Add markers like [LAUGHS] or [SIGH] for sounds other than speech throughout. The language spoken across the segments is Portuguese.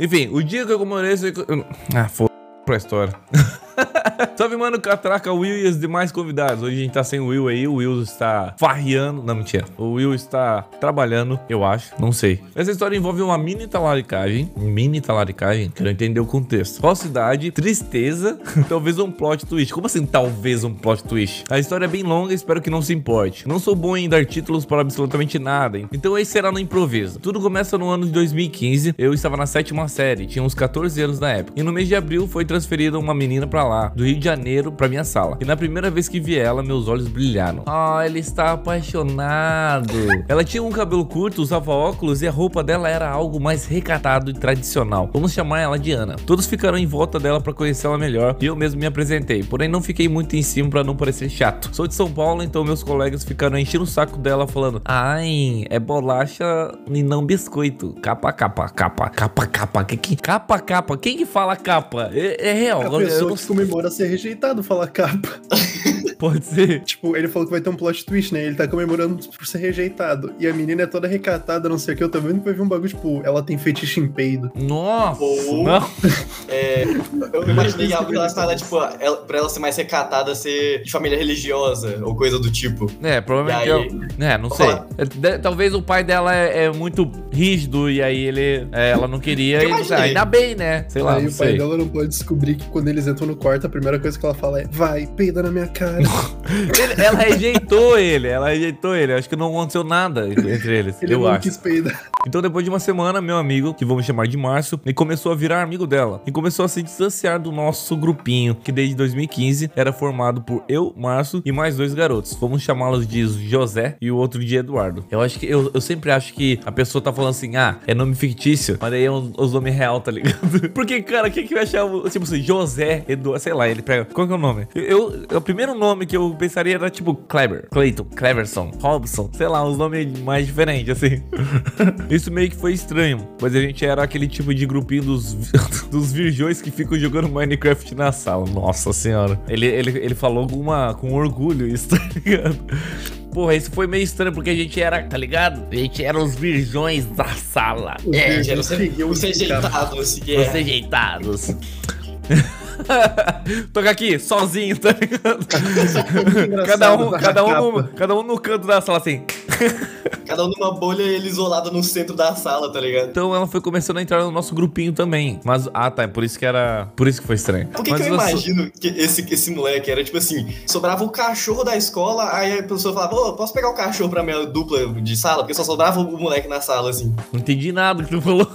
Enfim, o dia que eu comemorei... Ah, foda pra história. [LAUGHS] Salve, mano, Catraca, Will e os demais convidados. Hoje a gente tá sem o Will aí. O Will está farreando. Não, mentira. O Will está trabalhando, eu acho. Não sei. Essa história envolve uma mini talaricagem. Mini talaricagem? Quero entender o contexto. Falsidade, tristeza, [LAUGHS] talvez um plot twist. Como assim, talvez um plot twist? A história é bem longa, espero que não se importe. Não sou bom em dar títulos para absolutamente nada. Então esse será no improviso. Tudo começa no ano de 2015. Eu estava na sétima série, tinha uns 14 anos na época. E no mês de abril foi transferida uma menina para lá, do Rio de Janeiro, para minha sala. E na primeira vez que vi ela, meus olhos brilharam. Ah, ele está apaixonado. ela tinha um cabelo curto, usava óculos e a roupa dela era algo mais recatado e tradicional. Vamos chamar ela de Ana. Todos ficaram em volta dela para conhecê-la melhor e eu mesmo me apresentei. Porém, não fiquei muito em cima para não parecer chato. Sou de São Paulo, então meus colegas ficaram enchendo o saco dela falando: "Ai, é bolacha e não biscoito. Capa, capa, capa, capa, capa. Que, que capa, capa? Quem que fala capa? É, é real. A pessoa que comemora ser rejeitado fala capa. [LAUGHS] Pode ser. Tipo, ele falou que vai ter um plot twist, né? Ele tá comemorando por ser rejeitado. E a menina é toda recatada, não sei o que. Eu tô vendo que vai vir um bagulho, tipo, ela tem fetiche em peido. Nossa! não. [LAUGHS] É, eu imaginei algo relacionado, tipo, ela, pra ela ser mais recatada, ser de família religiosa ou coisa do tipo. É, provavelmente. E aí- eu- é, não sei. É, de- Talvez o pai dela é, é muito rígido e aí ele, é, ela não queria. E, imaginei. ainda bem, né? Sei lá, Aí o pai sei. dela não pode descobrir que quando eles entram no quarto, a primeira coisa que ela fala é: vai, peida na minha cara. Ele- ela rejeitou ele, ela rejeitou ele. Acho que não aconteceu nada entre eles, Ele eu não acho. quis peidar. Então, depois de uma semana, meu amigo, que vamos chamar de Márcio, ele começou a virar amigo dela e começou a se distanciar do nosso grupinho, que desde 2015 era formado por eu, Márcio e mais dois garotos. Vamos chamá-los de José e o outro de Eduardo. Eu acho que eu, eu sempre acho que a pessoa tá falando assim, ah, é nome fictício, mas aí é os, os nomes real, tá ligado? [LAUGHS] Porque, cara, quem que vai achar, o- tipo assim, José, Eduardo, sei lá, ele pega. Qual que é o nome? Eu, eu- o primeiro nome que eu pensaria era tipo Kleber, Clayton, Cleverson, Robson, sei lá, uns nomes mais diferentes, assim. [LAUGHS] Isso meio que foi estranho, pois a gente era aquele tipo de grupinho dos, [LAUGHS] dos virgões que ficam jogando Minecraft na sala. Nossa senhora. Ele, ele, ele falou com, uma, com orgulho isso, [LAUGHS] tá ligado? Porra, isso foi meio estranho porque a gente era, tá ligado? A gente era os virgões da sala. Os É, virgens gera seguiam os os rejeitados, Os é. rejeitados. [LAUGHS] Toca aqui, sozinho, tá ligado? cada, um, Engraçado, cada, um no, cada um no canto da sala, assim. Cada um numa bolha e ele isolado no centro da sala, tá ligado? Então ela foi começando a entrar no nosso grupinho também. Mas, ah, tá, é por isso que era. Por isso que foi estranho. Por que, que eu imagino que esse, esse moleque era tipo assim: sobrava o cachorro da escola, aí a pessoa falava, ô, posso pegar o cachorro pra minha dupla de sala? Porque só sobrava o moleque na sala, assim. Não entendi nada do que tu falou.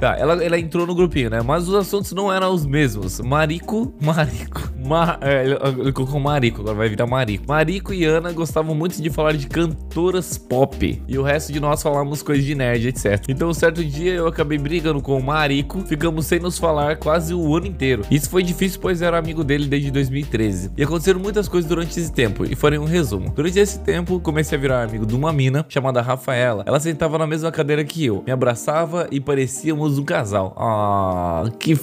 tá, [LAUGHS] ela, ela entrou no grupinho, né? Mas os assuntos não eram os mesmos. Marico, Marico. Ma, é, ele, ele colocou Marico, agora vai virar Marico. Marico e Ana gostavam muito de falar de cantoras pop. E o resto de nós falávamos coisas de nerd, etc. Então, um certo dia eu acabei brigando com o Marico. Ficamos sem nos falar quase o ano inteiro. Isso foi difícil, pois era amigo dele desde 2013. E aconteceram muitas coisas durante esse tempo. E farei um resumo. Durante esse tempo, comecei a virar amigo de uma mina chamada Rafaela. Ela sentava na mesma cadeira que eu, me abraçava e parecíamos um casal. Ah, que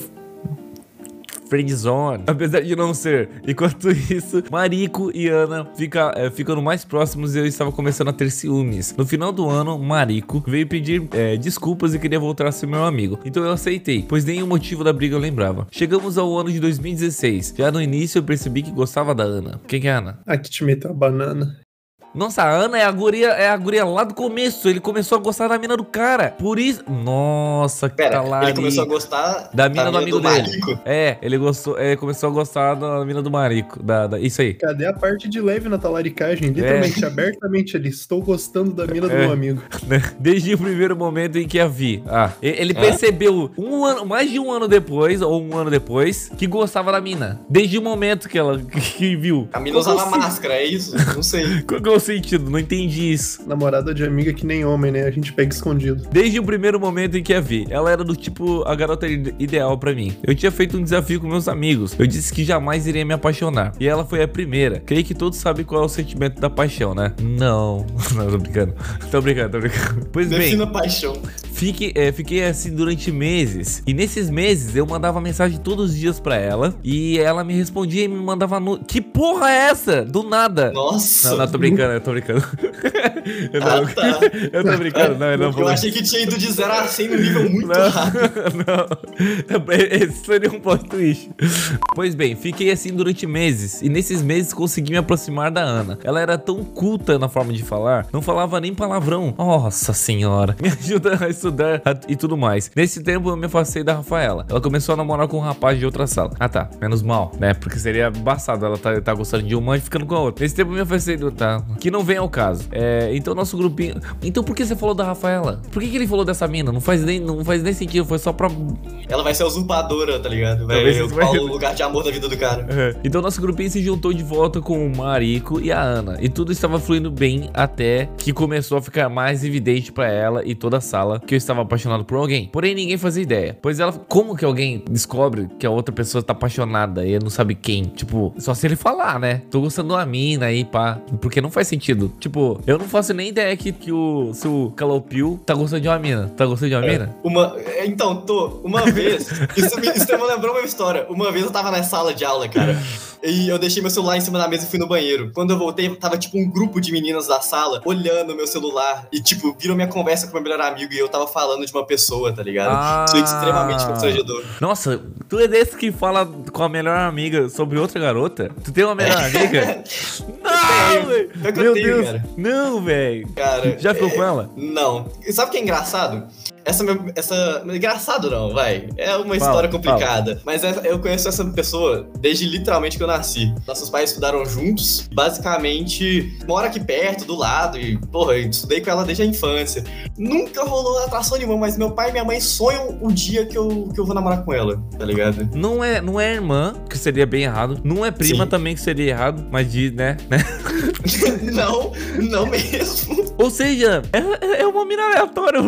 Apesar de não ser. Enquanto isso, Marico e Ana fica, é, ficando mais próximos e eu estava começando a ter ciúmes. No final do ano, Marico veio pedir é, desculpas e queria voltar a ser meu amigo. Então eu aceitei, pois nenhum motivo da briga eu lembrava. Chegamos ao ano de 2016. Já no início eu percebi que gostava da Ana. Quem que é a Ana? Aqui te meteu a banana. Nossa, a Ana é a guria, é a guria lá do começo. Ele começou a gostar da mina do cara. Por isso. Nossa, que Pera, talari. ele começou a gostar Da mina do amigo dele. Marico. É, ele gostou, é, começou a gostar da mina do marico. Da, da- isso aí. Cadê a parte de leve na talaricagem? Literalmente, abertamente ali. Estou gostando da mina do É. meu amigo. [LAUGHS] né? Desde o primeiro momento em que a vi. Ah, e- ele É? percebeu um ano, mais de um ano depois, ou um ano depois, que gostava da mina. Desde o momento que ela [LAUGHS] que viu. A mina usava é o máscara, é isso? Não sei. [LAUGHS] sentido? Não entendi isso. Namorada de amiga que nem homem, né? A gente pega escondido. Desde o primeiro momento em que a vi, ela era do tipo a garota ide- ideal pra mim. Eu tinha feito um desafio com meus amigos. Eu disse que jamais iria me apaixonar. E ela foi a primeira. Creio que todos sabem qual é o sentimento da paixão, né? Não. [LAUGHS] Não, tô brincando. Tô brincando, tô brincando. Pois bem. Defina paixão. Fique, é, fiquei assim durante meses. E nesses meses eu mandava mensagem todos os dias pra ela. E ela me respondia e me mandava no. Que porra é essa? Do nada. Nossa. Não, não, tô brincando, eu tô brincando. [LAUGHS] eu, não, Ah, tá. [LAUGHS] eu tô brincando, não, eu não vou. Eu achei que tinha ido de 0 a 100 no nível muito Não, rápido. [LAUGHS] não. Esse seria um plot twist. Pois bem, fiquei assim durante meses. E nesses meses consegui me aproximar da Ana. Ela era tão culta na forma de falar, não falava nem palavrão. Nossa senhora. Me ajuda a estudar a- e tudo mais. Nesse tempo eu me afastei da Rafaela. Ela começou a namorar com um rapaz de outra sala. Ah tá, menos mal, né? Porque seria embaçado ela tá, tá gostando de uma e ficando com a outra. Nesse tempo eu me afastei do. Tá. Que não vem ao caso. É, então nosso grupinho. Então por que você falou da Rafaela? Por que, que ele falou dessa mina? Não faz nem, não faz nem sentido. Foi só pra Ela vai ser a usurpadora, tá ligado? Vai ocupar vai- o lugar de amor da vida do cara. É. Então nosso grupinho se juntou de volta com o Marico e a Ana. E tudo estava fluindo bem até que começou a ficar mais evidente pra ela e toda a sala que eu estava apaixonado por alguém. Porém, ninguém fazia ideia. Pois ela, como que alguém descobre que a outra pessoa tá apaixonada e não sabe quem? Tipo, só se ele falar, né? Tô gostando de uma mina aí, pá. Porque não faz sentido. Tipo, eu não faço nem ideia que, que o seu Calopio tá gostando de uma mina. Tá gostando de uma mina? Uma, é, então, tô, uma vez, isso me, isso me lembrou uma história. Uma vez eu tava na sala de aula, cara, e eu deixei meu celular em cima da mesa e fui no banheiro. Quando eu voltei, tava tipo um grupo de meninas da sala olhando meu celular e, tipo, viram minha conversa com meu melhor amigo e eu tava falando de uma pessoa, tá ligado? Ah. Isso é extremamente constrangedor. Nossa, tu é desse que fala com a melhor amiga sobre outra garota? Tu tem uma melhor [LAUGHS] amiga? Não, velho! Meu tenho, Deus! cara. Não, velho! Cara, Já ficou é- com ela? Não. E sabe o que é engraçado? Essa, meu- essa. Engraçado não, vai. É uma Fala, história complicada. Mas é- eu conheço essa pessoa desde literalmente que eu nasci. Nossos pais estudaram juntos. Basicamente, mora aqui perto, do lado. E, porra, eu estudei com ela desde a infância. Nunca rolou atração nenhuma, mas meu pai e minha mãe sonham o dia que eu, que eu vou namorar com ela, tá ligado? Não é, não é irmã, que seria bem errado. Não é prima Sim. também, que seria errado. Mas de, né? né? [LAUGHS] não, não mesmo. Ou seja, é, é uma mina aleatória.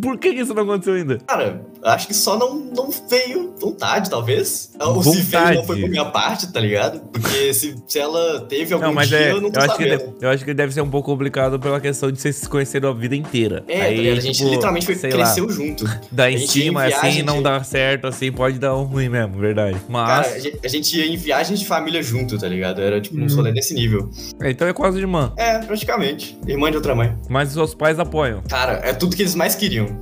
Por que que isso não aconteceu ainda? Cara, acho que só não, não veio vontade, talvez. Ou se veio, Vontade. não foi por minha parte, tá ligado? Porque se, se ela teve algum Não, mas dia, é. eu não tô Eu acho, que, sabendo. eu acho que deve ser um pouco complicado pela questão de vocês se conheceram a vida inteira. É, tá ligado? a gente tipo, literalmente foi, cresceu lá, junto. [LAUGHS] Dá em cima assim viagem e não dá certo, assim, pode dar um ruim mesmo, verdade. Mas. Cara, a gente, a gente ia em viagens de família junto, tá ligado? Era tipo um Hum. desse nível. Então é quase irmã. É, praticamente. Irmã de outra mãe. Mas os seus pais apoiam. Cara, é tudo que eles mais queriam.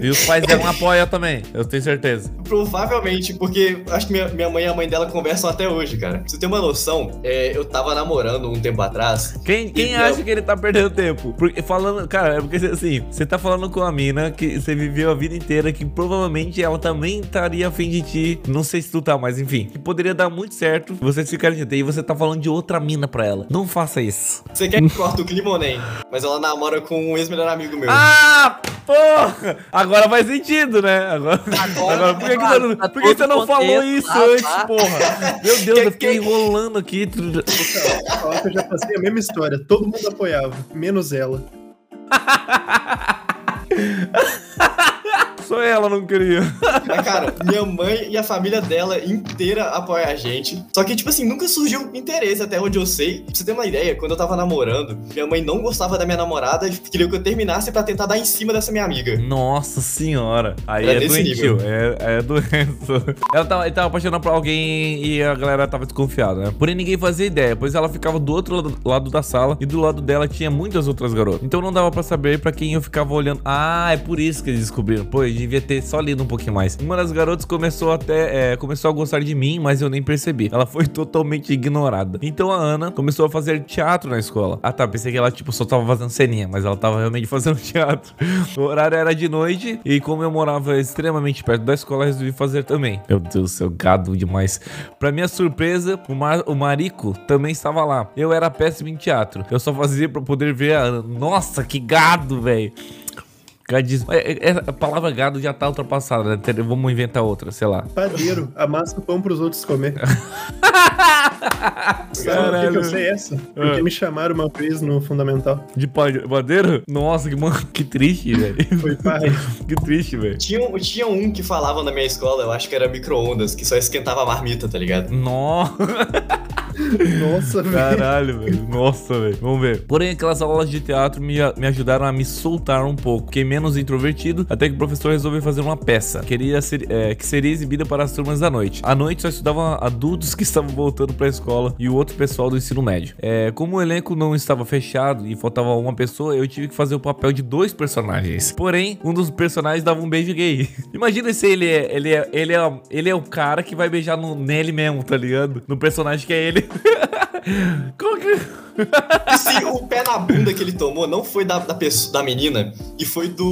E os pais dela apoiam também, eu tenho certeza. Provavelmente, porque acho que minha, minha mãe e a mãe dela conversam até hoje, cara. Pra você ter uma noção, é, eu tava namorando um tempo atrás. Quem, quem acha eu- que ele tá perdendo tempo? Porque falando, cara, é porque assim, você tá falando com a mina que você viveu a vida inteira, que provavelmente ela também estaria afim de ti. Não sei se tu tá, mas enfim. Que poderia dar muito certo vocês ficarem juntos. E você tá falando de outra mina pra ela. Não faça isso. Você quer que corte o clima ou nem? Mas ela namora com um ex-melhor amigo meu. Ah, porra! Agora faz sentido, né? Agora, agora, [LAUGHS] por que, que você não, tá por que você não falou isso tá, antes, tá. porra? Meu Deus, Que- eu fiquei que- enrolando aqui. Que eu já passei a mesma história. Todo mundo apoiava, menos ela. [LAUGHS] Só ela não queria. [LAUGHS] Mas, cara, minha mãe e a família dela inteira apoia a gente. Só que, tipo assim, nunca surgiu interesse, até onde eu sei. Pra você ter uma ideia, quando eu tava namorando, minha mãe não gostava da minha namorada, queria que eu terminasse pra tentar dar em cima dessa minha amiga. Nossa senhora. Aí Era é doentio. É, é doença. [LAUGHS] Ela tava, tava apaixonada por alguém e a galera tava desconfiada, né? Porém, ninguém fazia ideia, pois ela ficava do outro lado, lado da sala e do lado dela tinha muitas outras garotas. Então não dava pra saber pra quem eu ficava olhando. Ah, é por isso que eles descobriram. Eu devia ter só lido um pouquinho mais. Uma das garotas começou até é, começou a gostar de mim, mas eu nem percebi. Ela foi [LAUGHS] totalmente ignorada. Então a Ana começou a fazer teatro na escola. Ah tá, pensei que ela tipo só tava fazendo ceninha, mas ela tava realmente [LAUGHS] fazendo teatro. O horário era de noite e como eu morava extremamente perto da escola, resolvi fazer também. Meu Deus do céu, gado demais. Pra minha surpresa, o, Mar- o Marico também estava lá. Eu era péssimo em teatro. Eu só fazia pra poder ver a Ana. Nossa, que gado, velho. Gadismo. É, é, é, a palavra gado já tá ultrapassada, né? Vamos inventar outra, sei lá. Padeiro, amassa o pão pros outros comer. [LAUGHS] Sabe por que, eu sei essa? Porque Ah. me chamaram uma vez no Fundamental. De pade- padeiro? Nossa, que, mano, que triste, velho. Foi pai. [LAUGHS] Que triste, velho. Tinha, um- tinha um que falava na minha escola, eu acho que era micro-ondas, que só esquentava a marmita, tá ligado? Nossa. Nossa, velho. Caralho, velho. Nossa, velho. Vamos ver. Porém, aquelas aulas de teatro me, me ajudaram a me soltar um pouco. Fiquei menos introvertido, até que o professor resolveu fazer uma peça. Queria ser, é, que seria exibida para as turmas da noite. À noite só estudavam adultos que estavam voltando para a escola e o outro pessoal do ensino médio. É, como o elenco não estava fechado e faltava uma pessoa, eu tive que fazer o papel de dois personagens. Porém, um dos personagens dava um beijo gay. [LAUGHS] Imagina se ele é, ele é, ele é, ele é o cara que vai beijar no, nele mesmo, tá ligado? No personagem que é ele. [LAUGHS] Como que. Se o pé na bunda que ele tomou não foi da, da, pessoa, da menina, e foi do,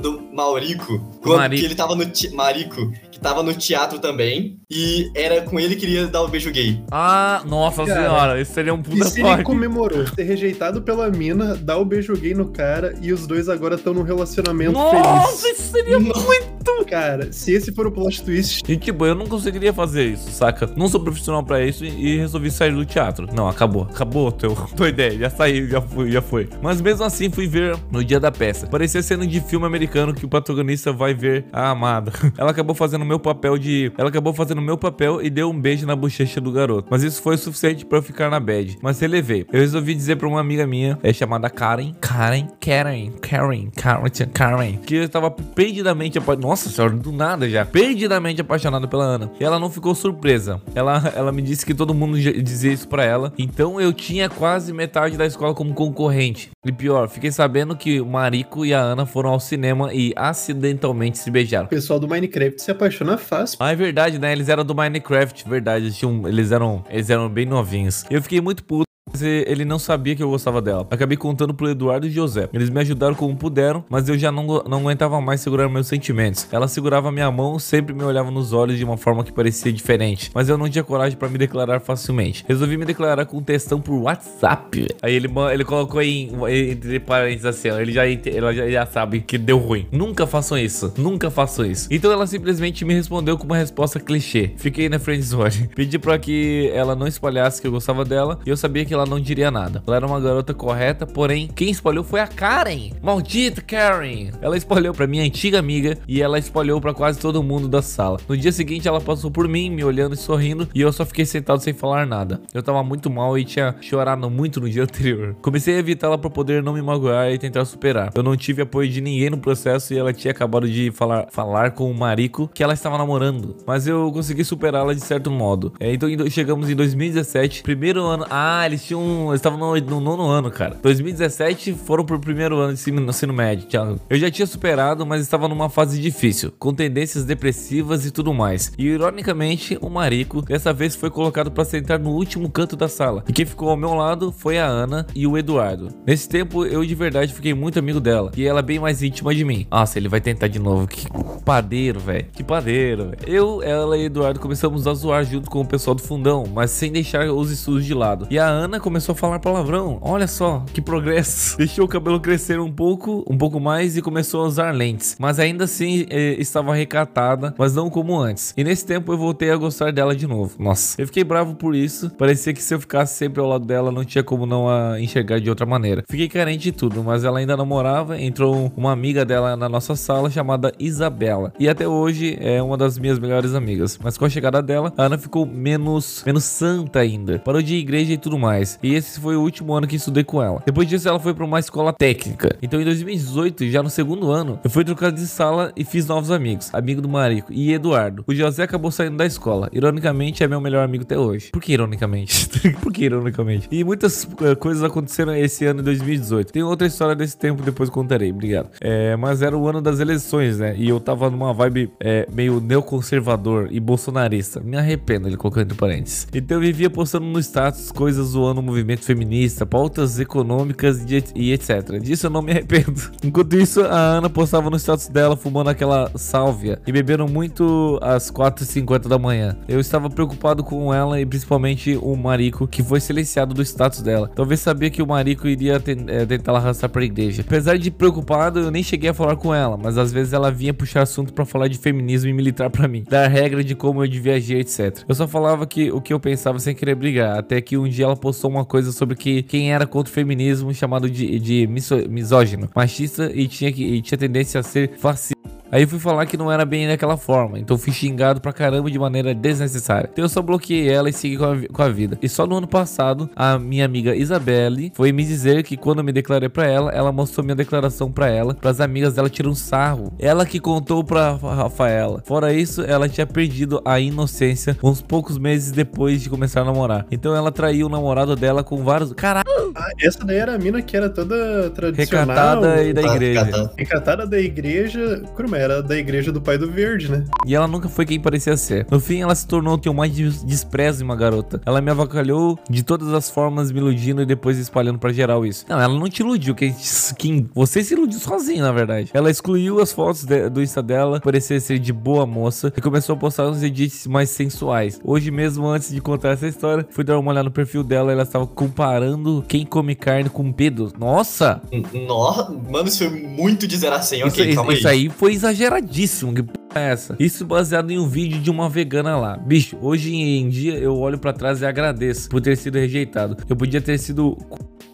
do Maurico, quando Marico. que ele tava no Marico, tava no teatro também, e era com ele que queria dar o beijo gay. Ah, nossa Cara, senhora, isso seria um E puta se ele comemorou ser rejeitado pela mina, dá o beijo gay no cara e os dois agora estão num relacionamento Nossa, feliz. isso seria muito. Cara, se esse for o plot twist, E tipo, eu não conseguiria fazer isso, saca? Não sou profissional pra isso e e resolvi sair do teatro. Não, acabou. Acabou teu, [LAUGHS] tua ideia. Já saiu, já foi, já foi. Mas mesmo assim fui ver no dia da peça. Parecia cena de filme americano que o protagonista vai ver a amada. [LAUGHS] Ela acabou fazendo o meu papel de. Ela acabou fazendo meu papel e deu um beijo na bochecha do garoto. Mas isso foi o suficiente pra eu ficar na bad. Mas relevei. Eu resolvi dizer pra uma amiga minha, é chamada Karen. Karen, Karen, Karen, Karen, Karen. Que eu tava perdidamente apaixonado. Nossa senhora, do nada já. Perdidamente apaixonado pela Ana. E ela não ficou surpresa. Ela, ela me disse que todo mundo dizia isso pra ela. Então eu tinha quase metade da escola como concorrente. E pior, fiquei sabendo que o Marico e a Ana foram ao cinema e acidentalmente se beijaram. o pessoal do Minecraft se apaixona fácil. Ah, é verdade, né? Eles eram do Minecraft, verdade. Eles, tinham, eles, eram, eles eram bem novinhos. Eu fiquei muito puto. Ele não sabia que eu gostava dela. Acabei contando pro Eduardo e José. Eles me ajudaram como puderam, mas eu já não, não aguentava mais segurar meus sentimentos. Ela segurava minha mão, sempre me olhava nos olhos de uma forma que parecia diferente. Mas eu não tinha coragem pra me declarar facilmente. Resolvi me declarar com um textão por WhatsApp. Aí ele, ele colocou em, entre parênteses assim, ele já, ela já, já sabe que deu ruim. Nunca façam isso. Nunca façam isso. Então ela simplesmente me respondeu com uma resposta clichê. Fiquei na friendzone. [LAUGHS] Pedi pra que ela não espalhasse que eu gostava dela e eu sabia que ela não diria nada. Ela era uma garota correta, porém quem espalhou foi a Karen. Maldita Karen. Ela espalhou pra minha antiga amiga e ela espalhou pra quase todo mundo da sala. No dia seguinte ela passou por mim, me olhando e sorrindo, e eu só fiquei sentado sem falar nada. Eu tava muito mal e tinha chorado muito no dia [LAUGHS] anterior. Comecei a evitá-la pra poder não me magoar e tentar superar. Eu não tive apoio de ninguém no processo e ela tinha acabado de falar, falar com o marico que ela estava namorando. Mas eu consegui superá-la de certo modo. É, então chegamos em 2017, primeiro ano. Ah, eles tinham. Eles estavam no, no nono ano, cara. 2017 foram pro primeiro ano de ensino, ensino médio, Thiago. Eu já tinha superado, mas estava numa fase difícil, com tendências depressivas e tudo mais. E ironicamente, o marico dessa vez foi colocado pra sentar no último canto da sala. E quem ficou ao meu lado foi a Ana e o Eduardo. Nesse tempo, eu de verdade fiquei muito amigo dela. E ela bem mais íntima de mim. Nossa, ele vai tentar de novo. Que padeiro, velho. Que padeiro, velho. Eu, ela e Eduardo começamos a zoar junto com o pessoal do fundão, mas sem deixar os estudos de lado. E a Ana começou a falar palavrão. Olha só, que progresso. [LAUGHS] Deixou o cabelo crescer um pouco, um pouco mais e começou a usar lentes. Mas ainda assim eh, estava recatada, mas não como antes. E nesse tempo eu voltei a gostar dela de novo. Nossa, eu fiquei bravo por isso. Parecia que se eu ficasse sempre ao lado dela, não tinha como não a enxergar de outra maneira. Fiquei carente de tudo, mas ela ainda namorava. Entrou uma amiga dela na nossa sala chamada Isabela. E até hoje é uma das minhas melhores amigas. Mas com a chegada dela, a Ana ficou menos, menos santa ainda. Parou de ir igreja e tudo mais. E esse foi o último ano que estudei com ela. Depois disso, ela foi para uma escola técnica. Então em 2018, já no segundo ano, eu fui trocado de sala e fiz novos amigos. Amigo do Marico e Eduardo. O José acabou saindo da escola. Ironicamente, é meu melhor amigo até hoje. Por que ironicamente? [LAUGHS] Por que ironicamente? E muitas eh, coisas aconteceram esse ano de 2018. Tem outra história desse tempo, depois contarei. Obrigado. É, mas era o ano das eleições, né? E eu tava numa vibe é, meio neoconservador e bolsonarista. Me arrependo, ele colocou entre parênteses. Então eu vivia postando no status coisas zoando movimento feminista, pautas econômicas e, et- etc. Disso eu não me arrependo. [LAUGHS] Enquanto isso, a Ana postava no status dela fumando aquela sálvia e bebendo muito às 4h50 da manhã. Eu estava preocupado com ela e principalmente o Marico, que foi silenciado do status dela. Talvez sabia que o Marico iria eh, tentar arrastar pra igreja. Apesar de preocupado, eu nem cheguei a falar com ela, mas às vezes ela vinha puxar assunto pra falar de feminismo e militar pra mim, dar regra de como eu devia agir, etc. Eu só falava que o que eu pensava sem querer brigar, até que um dia ela postou uma coisa sobre que quem era contra o feminismo chamado de, de miso- misógino, machista e tinha, que, e tinha tendência a ser fascista. Aí fui falar que não era bem daquela forma, então fui xingado pra caramba de maneira desnecessária. Então eu só bloqueei ela e segui com a, com a vida. E só no ano passado, a minha amiga Isabelle foi me dizer que quando eu me declarei pra ela, ela mostrou minha declaração pra ela, pras amigas dela tirar um sarro. Ela que contou pra Rafaela. Fora isso, ela tinha perdido a inocência uns poucos meses depois de começar a namorar. Então ela traiu o namorado dela com vários. Caralho! Ah, essa daí era a mina que era toda tradicional. Recatada e da igreja. Recatada da igreja. Como era? Da igreja do pai do verde, né? E ela nunca foi quem parecia ser. No fim, ela se tornou o que eu mais des- desprezo em uma garota. Ela me avacalhou de todas as formas, me iludindo e depois espalhando pra geral isso. Não, ela não te iludiu. Quem, quem, você se iludiu sozinho, na verdade. Ela excluiu as fotos de- do Insta dela, parecia ser de boa moça, e começou a postar uns edits mais sensuais. Hoje mesmo, antes de contar essa história, fui dar uma olhada no perfil dela e ela estava comparando quem come carne com pedo. Nossa! Nó- Mano, isso foi muito de 0 a 100. Isso, Ok, isso- calma aí. isso aí foi exageradíssimo. Que porra é essa? Isso baseado em um vídeo de uma vegana lá. Bicho, hoje em dia eu olho pra trás e agradeço por ter sido rejeitado. Eu podia ter sido.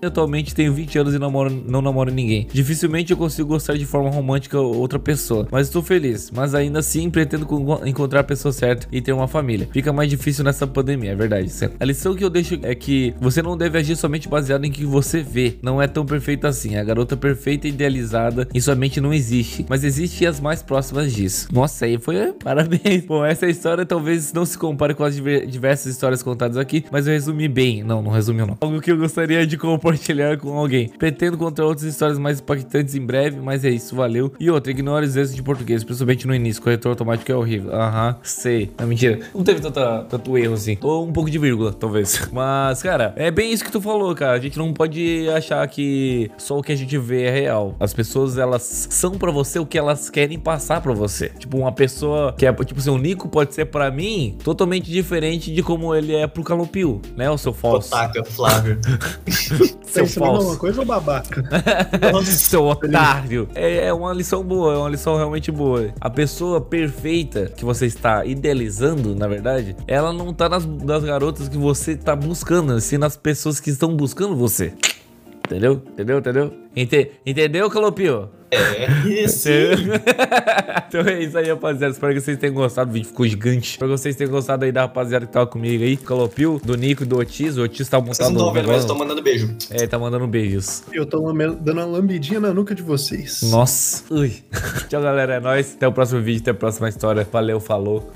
Atualmente tenho 20 anos e namoro, não namoro ninguém. Dificilmente eu consigo gostar de forma romântica outra pessoa. Mas estou feliz. Mas ainda assim pretendo con- encontrar a pessoa certa e ter uma família. Fica mais difícil nessa pandemia, é verdade. Sam. A lição que eu deixo é que você não deve agir somente baseado em que você vê. Não é tão perfeito assim. A garota perfeita e idealizada em sua mente não existe. Mas existe as mais próximas disso. Nossa, aí foi. [LAUGHS] Parabéns. Bom, essa história talvez não se compare com as diver- diversas histórias contadas aqui. Mas eu resumi bem. Não, não resumiu não. Algo que eu gostaria de compartilhar com alguém. Pretendo contar outras histórias mais impactantes em breve. Mas é isso, valeu. E outra, ignore os erros de português, principalmente no início. Corretor automático é horrível. Aham, sei. Não, mentira. Não teve tanta, tanto erro assim. Ou um pouco de vírgula, talvez. [LAUGHS] Mas, cara, é bem isso que tu falou, cara. A gente não pode achar que só o que a gente vê é real. As pessoas, elas são pra você o que elas querem passar pra você. Tipo, uma pessoa que é, tipo assim, o Nico pode ser pra mim totalmente diferente de como ele é pro Calopio, né? O seu falso. Otaca, Flávio. [LAUGHS] Seu Tá ensinando uma falso. coisa ou babaca? [LAUGHS] Seu otário. É, é uma lição boa, é uma lição realmente boa. A pessoa perfeita que você está idealizando, na verdade, ela não tá nas, nas garotas que você tá buscando, sim nas pessoas que estão buscando você. Entendeu? Entendeu? Entendeu? Ente- entendeu, Calopio? É, isso. [LAUGHS] então é isso aí, rapaziada. Espero que vocês tenham gostado. O vídeo ficou gigante. Espero que vocês tenham gostado aí da rapaziada que tava comigo aí. Calopio, do Nico e do Otis. O Otis tá Vocês montado não estão no vendo, mas eu tô mandando beijo. É, tá mandando beijos. Eu tô dando uma lambidinha na nuca de vocês. Nossa. Ui. [LAUGHS] Tchau, galera. É nóis. Até o próximo vídeo, até a próxima história. Valeu, falou.